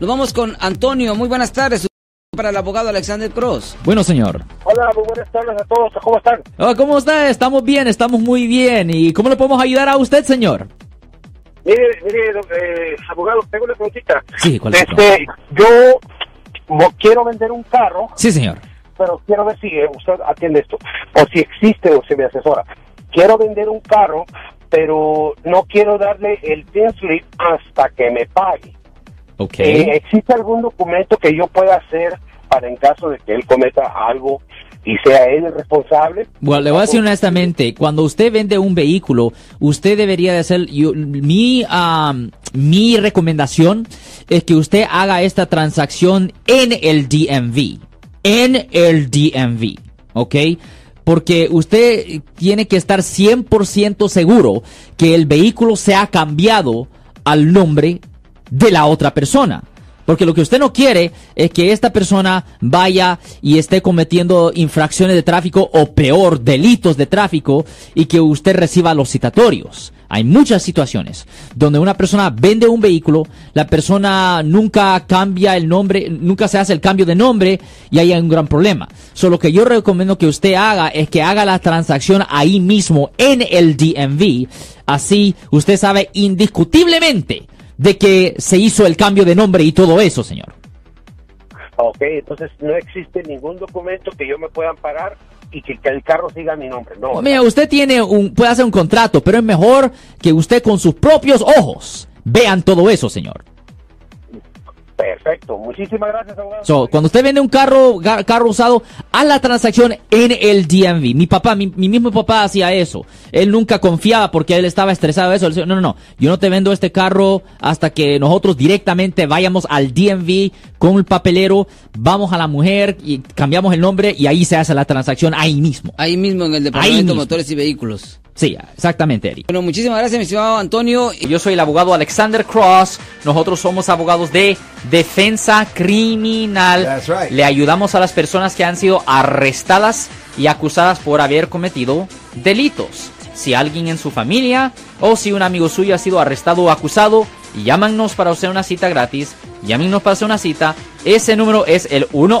Nos vamos con Antonio. Muy buenas tardes para el abogado Alexander Cross. Bueno, señor. Hola, muy buenas tardes a todos. ¿Cómo están? Oh, ¿Cómo está? Estamos bien, estamos muy bien. ¿Y cómo le podemos ayudar a usted, señor? Mire, mire, eh, abogado, tengo una preguntita. Sí, ¿cuál es? Este, yo quiero vender un carro, Sí, señor. pero quiero ver si eh, usted atiende esto, o si existe o si me asesora. Quiero vender un carro, pero no quiero darle el tin slip hasta que me pague. Eh, ¿Existe algún documento que yo pueda hacer para en caso de que él cometa algo y sea él el responsable? Bueno, le voy a decir honestamente, cuando usted vende un vehículo, usted debería de hacer, yo- mi, mi recomendación es que usted haga esta transacción en el DMV, en el DMV, ¿ok? Porque usted tiene que estar 100% seguro que el vehículo se ha cambiado al nombre de la otra persona. Porque lo que usted no quiere es que esta persona vaya y esté cometiendo infracciones de tráfico o peor, delitos de tráfico y que usted reciba los citatorios. Hay muchas situaciones donde una persona vende un vehículo, la persona nunca cambia el nombre, nunca se hace el cambio de nombre y hay un gran problema. Solo que yo recomiendo que usted haga es que haga la transacción ahí mismo en el DMV. Así usted sabe indiscutiblemente de que se hizo el cambio de nombre y todo eso, señor. Ok, entonces no existe ningún documento que yo me pueda amparar y que, que el carro siga mi nombre. No. Mira, usted tiene un, puede hacer un contrato, pero es mejor que usted con sus propios ojos vean todo eso, señor. Perfecto. Muchísimas gracias, abogado. So, cuando usted vende un carro, carro usado, haz la transacción en el DMV. Mi papá, mi, mi mismo papá hacía eso. Él nunca confiaba porque él estaba estresado de eso. Él decía, no, no, no, yo no te vendo este carro hasta que nosotros directamente vayamos al DMV con el papelero, vamos a la mujer y cambiamos el nombre y ahí se hace la transacción ahí mismo. Ahí mismo en el Departamento de. Motores y Vehículos. Sí, exactamente, Eric. Bueno, muchísimas gracias, mi estimado Antonio. Yo soy el abogado Alexander Cross. Nosotros somos abogados de defensa criminal. That's right. Le ayudamos a las personas que han sido arrestadas y acusadas por haber cometido delitos. Si alguien en su familia o si un amigo suyo ha sido arrestado o acusado, llámanos para hacer una cita gratis. Llámenos para hacer una cita. Ese número es el 1